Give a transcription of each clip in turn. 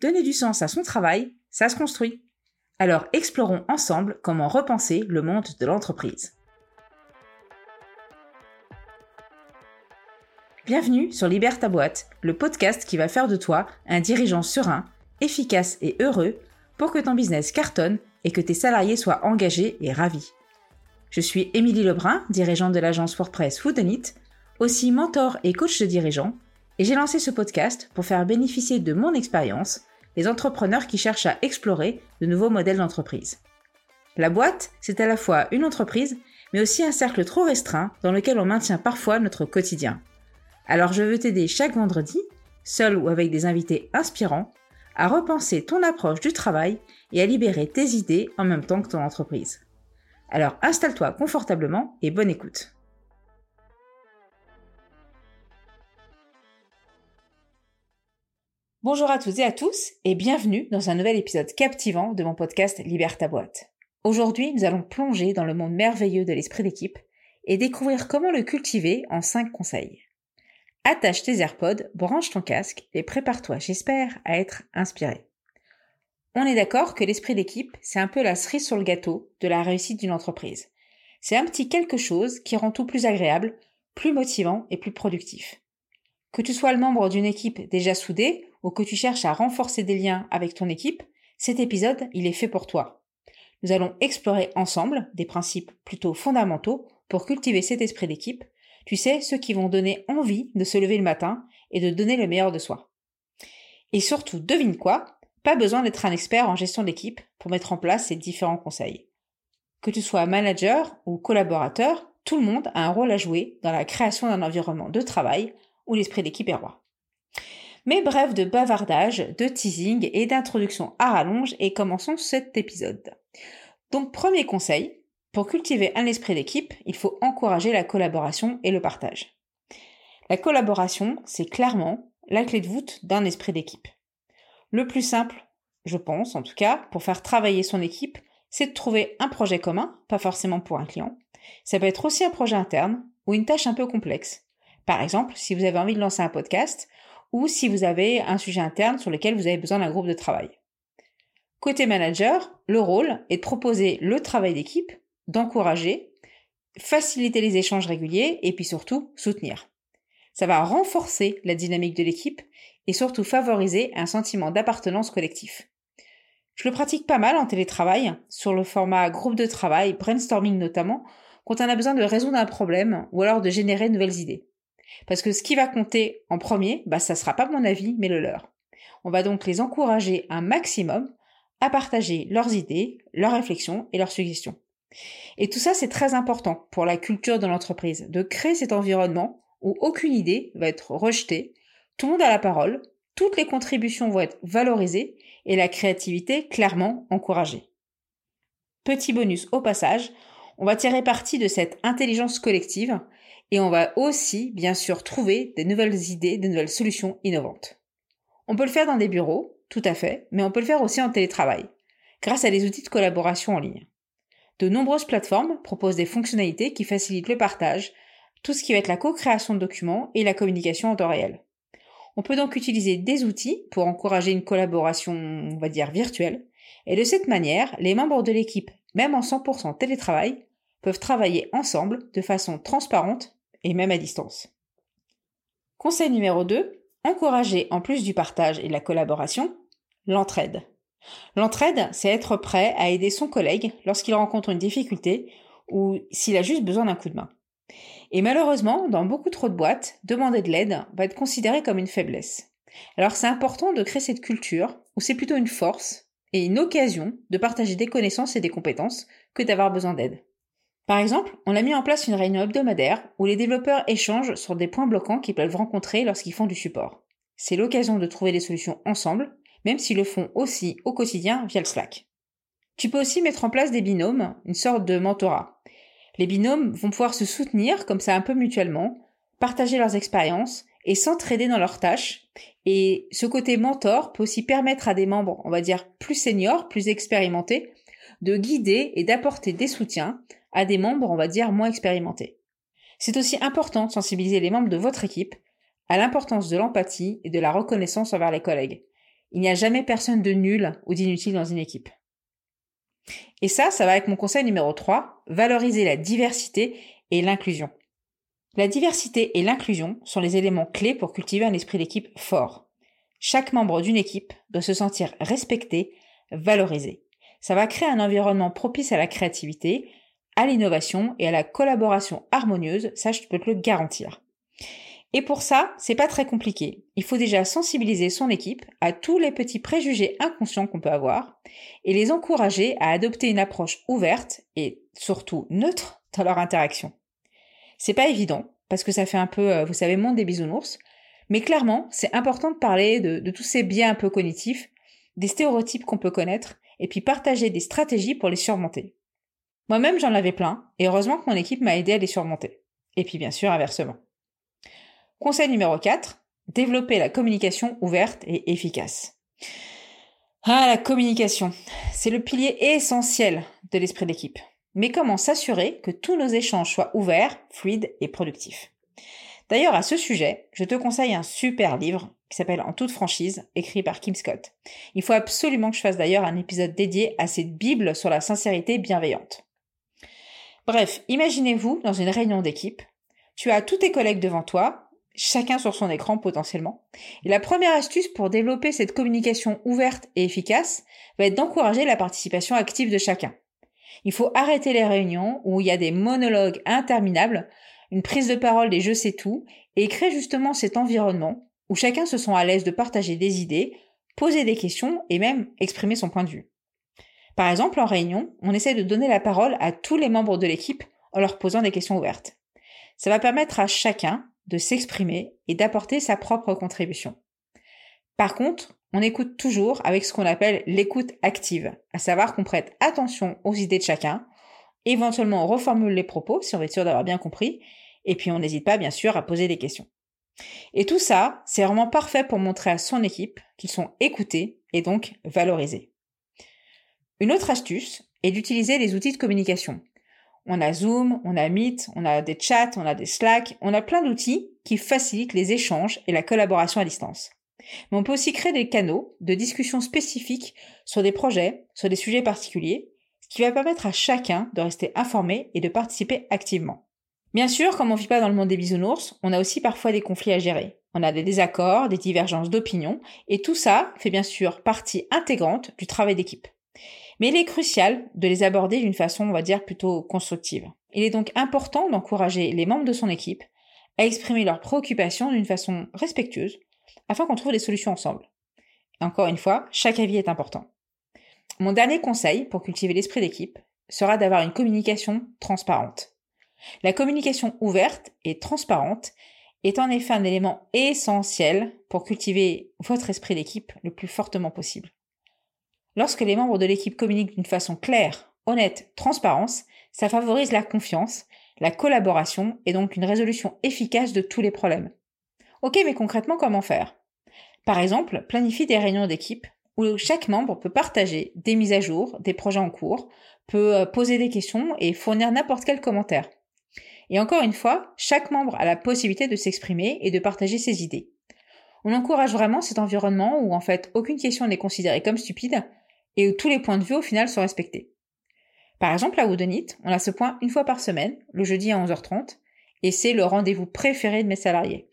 donner du sens à son travail, ça se construit. Alors explorons ensemble comment repenser le monde de l'entreprise. Bienvenue sur Libère ta boîte, le podcast qui va faire de toi un dirigeant serein, efficace et heureux pour que ton business cartonne et que tes salariés soient engagés et ravis. Je suis Émilie Lebrun, dirigeante de l'agence WordPress Foodonit, aussi mentor et coach de dirigeants, et j'ai lancé ce podcast pour faire bénéficier de mon expérience les entrepreneurs qui cherchent à explorer de nouveaux modèles d'entreprise. La boîte, c'est à la fois une entreprise, mais aussi un cercle trop restreint dans lequel on maintient parfois notre quotidien. Alors je veux t'aider chaque vendredi, seul ou avec des invités inspirants, à repenser ton approche du travail et à libérer tes idées en même temps que ton entreprise. Alors installe-toi confortablement et bonne écoute. Bonjour à toutes et à tous et bienvenue dans un nouvel épisode captivant de mon podcast Libère ta boîte. Aujourd'hui, nous allons plonger dans le monde merveilleux de l'esprit d'équipe et découvrir comment le cultiver en 5 conseils. Attache tes AirPods, branche ton casque et prépare-toi, j'espère, à être inspiré. On est d'accord que l'esprit d'équipe, c'est un peu la cerise sur le gâteau de la réussite d'une entreprise. C'est un petit quelque chose qui rend tout plus agréable, plus motivant et plus productif. Que tu sois le membre d'une équipe déjà soudée ou que tu cherches à renforcer des liens avec ton équipe, cet épisode, il est fait pour toi. Nous allons explorer ensemble des principes plutôt fondamentaux pour cultiver cet esprit d'équipe, tu sais, ceux qui vont donner envie de se lever le matin et de donner le meilleur de soi. Et surtout, devine quoi? Pas besoin d'être un expert en gestion d'équipe pour mettre en place ces différents conseils. Que tu sois manager ou collaborateur, tout le monde a un rôle à jouer dans la création d'un environnement de travail où l'esprit d'équipe est roi. Mais bref de bavardage, de teasing et d'introduction à rallonge et commençons cet épisode. Donc premier conseil, pour cultiver un esprit d'équipe, il faut encourager la collaboration et le partage. La collaboration, c'est clairement la clé de voûte d'un esprit d'équipe. Le plus simple, je pense en tout cas, pour faire travailler son équipe, c'est de trouver un projet commun, pas forcément pour un client. Ça peut être aussi un projet interne ou une tâche un peu complexe. Par exemple, si vous avez envie de lancer un podcast, ou si vous avez un sujet interne sur lequel vous avez besoin d'un groupe de travail. Côté manager, le rôle est de proposer le travail d'équipe, d'encourager, faciliter les échanges réguliers et puis surtout soutenir. Ça va renforcer la dynamique de l'équipe et surtout favoriser un sentiment d'appartenance collectif. Je le pratique pas mal en télétravail, sur le format groupe de travail, brainstorming notamment, quand on a besoin de résoudre un problème ou alors de générer de nouvelles idées. Parce que ce qui va compter en premier, bah, ça sera pas mon avis, mais le leur. On va donc les encourager un maximum à partager leurs idées, leurs réflexions et leurs suggestions. Et tout ça, c'est très important pour la culture de l'entreprise, de créer cet environnement où aucune idée va être rejetée, tout le monde a la parole, toutes les contributions vont être valorisées et la créativité clairement encouragée. Petit bonus au passage, on va tirer parti de cette intelligence collective et on va aussi, bien sûr, trouver des nouvelles idées, des nouvelles solutions innovantes. On peut le faire dans des bureaux, tout à fait, mais on peut le faire aussi en télétravail, grâce à des outils de collaboration en ligne. De nombreuses plateformes proposent des fonctionnalités qui facilitent le partage, tout ce qui va être la co-création de documents et la communication en temps réel. On peut donc utiliser des outils pour encourager une collaboration, on va dire, virtuelle, et de cette manière, les membres de l'équipe, même en 100% télétravail, peuvent travailler ensemble de façon transparente et même à distance. Conseil numéro 2, encourager en plus du partage et de la collaboration, l'entraide. L'entraide, c'est être prêt à aider son collègue lorsqu'il rencontre une difficulté ou s'il a juste besoin d'un coup de main. Et malheureusement, dans beaucoup trop de boîtes, demander de l'aide va être considéré comme une faiblesse. Alors c'est important de créer cette culture où c'est plutôt une force et une occasion de partager des connaissances et des compétences que d'avoir besoin d'aide. Par exemple, on a mis en place une réunion hebdomadaire où les développeurs échangent sur des points bloquants qu'ils peuvent rencontrer lorsqu'ils font du support. C'est l'occasion de trouver des solutions ensemble, même s'ils le font aussi au quotidien via le Slack. Tu peux aussi mettre en place des binômes, une sorte de mentorat. Les binômes vont pouvoir se soutenir comme ça un peu mutuellement, partager leurs expériences et s'entraider dans leurs tâches. Et ce côté mentor peut aussi permettre à des membres, on va dire, plus seniors, plus expérimentés, de guider et d'apporter des soutiens à des membres, on va dire, moins expérimentés. C'est aussi important de sensibiliser les membres de votre équipe à l'importance de l'empathie et de la reconnaissance envers les collègues. Il n'y a jamais personne de nul ou d'inutile dans une équipe. Et ça, ça va avec mon conseil numéro 3, valoriser la diversité et l'inclusion. La diversité et l'inclusion sont les éléments clés pour cultiver un esprit d'équipe fort. Chaque membre d'une équipe doit se sentir respecté, valorisé. Ça va créer un environnement propice à la créativité, à l'innovation et à la collaboration harmonieuse, ça je peux te le garantir. Et pour ça, c'est pas très compliqué. Il faut déjà sensibiliser son équipe à tous les petits préjugés inconscients qu'on peut avoir et les encourager à adopter une approche ouverte et surtout neutre dans leur interaction. C'est pas évident parce que ça fait un peu, euh, vous savez, monde des bisounours, mais clairement, c'est important de parler de, tous ces biais un peu cognitifs, des stéréotypes qu'on peut connaître et puis partager des stratégies pour les surmonter. Moi-même, j'en avais plein et heureusement que mon équipe m'a aidé à les surmonter. Et puis bien sûr, inversement. Conseil numéro 4, développer la communication ouverte et efficace. Ah, la communication. C'est le pilier essentiel de l'esprit d'équipe. Mais comment s'assurer que tous nos échanges soient ouverts, fluides et productifs? D'ailleurs, à ce sujet, je te conseille un super livre qui s'appelle En toute franchise, écrit par Kim Scott. Il faut absolument que je fasse d'ailleurs un épisode dédié à cette Bible sur la sincérité bienveillante. Bref, imaginez-vous dans une réunion d'équipe, tu as tous tes collègues devant toi, chacun sur son écran potentiellement. Et la première astuce pour développer cette communication ouverte et efficace va être d'encourager la participation active de chacun. Il faut arrêter les réunions où il y a des monologues interminables, une prise de parole des je sais tout, et créer justement cet environnement où chacun se sent à l'aise de partager des idées, poser des questions et même exprimer son point de vue. Par exemple, en réunion, on essaie de donner la parole à tous les membres de l'équipe en leur posant des questions ouvertes. Ça va permettre à chacun de s'exprimer et d'apporter sa propre contribution. Par contre, on écoute toujours avec ce qu'on appelle l'écoute active, à savoir qu'on prête attention aux idées de chacun, éventuellement on reformule les propos si on être sûr d'avoir bien compris, et puis on n'hésite pas bien sûr à poser des questions. Et tout ça, c'est vraiment parfait pour montrer à son équipe qu'ils sont écoutés et donc valorisés. Une autre astuce est d'utiliser les outils de communication, on a Zoom, on a Meet, on a des chats, on a des Slack, on a plein d'outils qui facilitent les échanges et la collaboration à distance. Mais on peut aussi créer des canaux de discussion spécifiques sur des projets, sur des sujets particuliers, ce qui va permettre à chacun de rester informé et de participer activement. Bien sûr, comme on vit pas dans le monde des bisounours, on a aussi parfois des conflits à gérer. On a des désaccords, des divergences d'opinion, et tout ça fait bien sûr partie intégrante du travail d'équipe. Mais il est crucial de les aborder d'une façon, on va dire, plutôt constructive. Il est donc important d'encourager les membres de son équipe à exprimer leurs préoccupations d'une façon respectueuse afin qu'on trouve des solutions ensemble. encore une fois, chaque avis est important. Mon dernier conseil pour cultiver l'esprit d'équipe sera d'avoir une communication transparente. La communication ouverte et transparente est en effet un élément essentiel pour cultiver votre esprit d'équipe le plus fortement possible. Lorsque les membres de l'équipe communiquent d'une façon claire, honnête, transparence, ça favorise la confiance, la collaboration et donc une résolution efficace de tous les problèmes. Ok, mais concrètement, comment faire? Par exemple, planifie des réunions d'équipe où chaque membre peut partager des mises à jour, des projets en cours, peut euh, poser des questions et fournir n'importe quel commentaire. Et encore une fois, chaque membre a la possibilité de s'exprimer et de partager ses idées. On encourage vraiment cet environnement où en fait aucune question n'est considérée comme stupide, et où tous les points de vue au final sont respectés. Par exemple, à Woodonit, on a ce point une fois par semaine, le jeudi à 11h30, et c'est le rendez-vous préféré de mes salariés.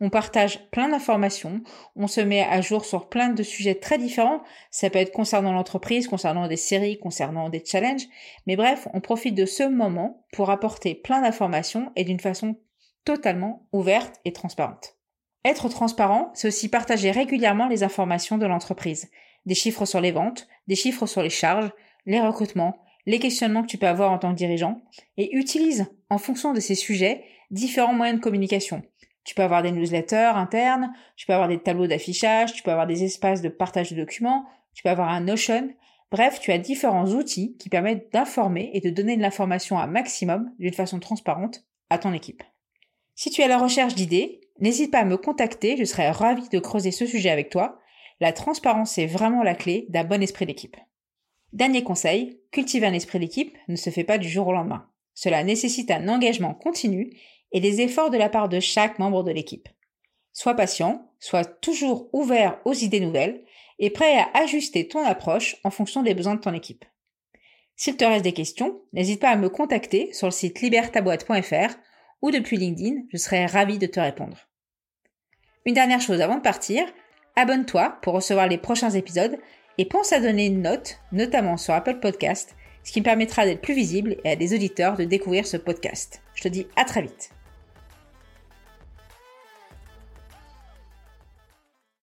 On partage plein d'informations, on se met à jour sur plein de sujets très différents, ça peut être concernant l'entreprise, concernant des séries, concernant des challenges, mais bref, on profite de ce moment pour apporter plein d'informations et d'une façon totalement ouverte et transparente. Être transparent, c'est aussi partager régulièrement les informations de l'entreprise, des chiffres sur les ventes, des chiffres sur les charges, les recrutements, les questionnements que tu peux avoir en tant que dirigeant, et utilise, en fonction de ces sujets, différents moyens de communication. Tu peux avoir des newsletters internes, tu peux avoir des tableaux d'affichage, tu peux avoir des espaces de partage de documents, tu peux avoir un Notion. Bref, tu as différents outils qui permettent d'informer et de donner de l'information à maximum d'une façon transparente à ton équipe. Si tu es à la recherche d'idées, n'hésite pas à me contacter, je serai ravie de creuser ce sujet avec toi. La transparence est vraiment la clé d'un bon esprit d'équipe. Dernier conseil, cultiver un esprit d'équipe ne se fait pas du jour au lendemain. Cela nécessite un engagement continu et des efforts de la part de chaque membre de l'équipe. Sois patient, sois toujours ouvert aux idées nouvelles, et prêt à ajuster ton approche en fonction des besoins de ton équipe. S'il te reste des questions, n'hésite pas à me contacter sur le site libertaboîte.fr ou depuis LinkedIn, je serai ravi de te répondre. Une dernière chose avant de partir, abonne-toi pour recevoir les prochains épisodes et pense à donner une note, notamment sur Apple Podcast, ce qui me permettra d'être plus visible et à des auditeurs de découvrir ce podcast. Je te dis à très vite.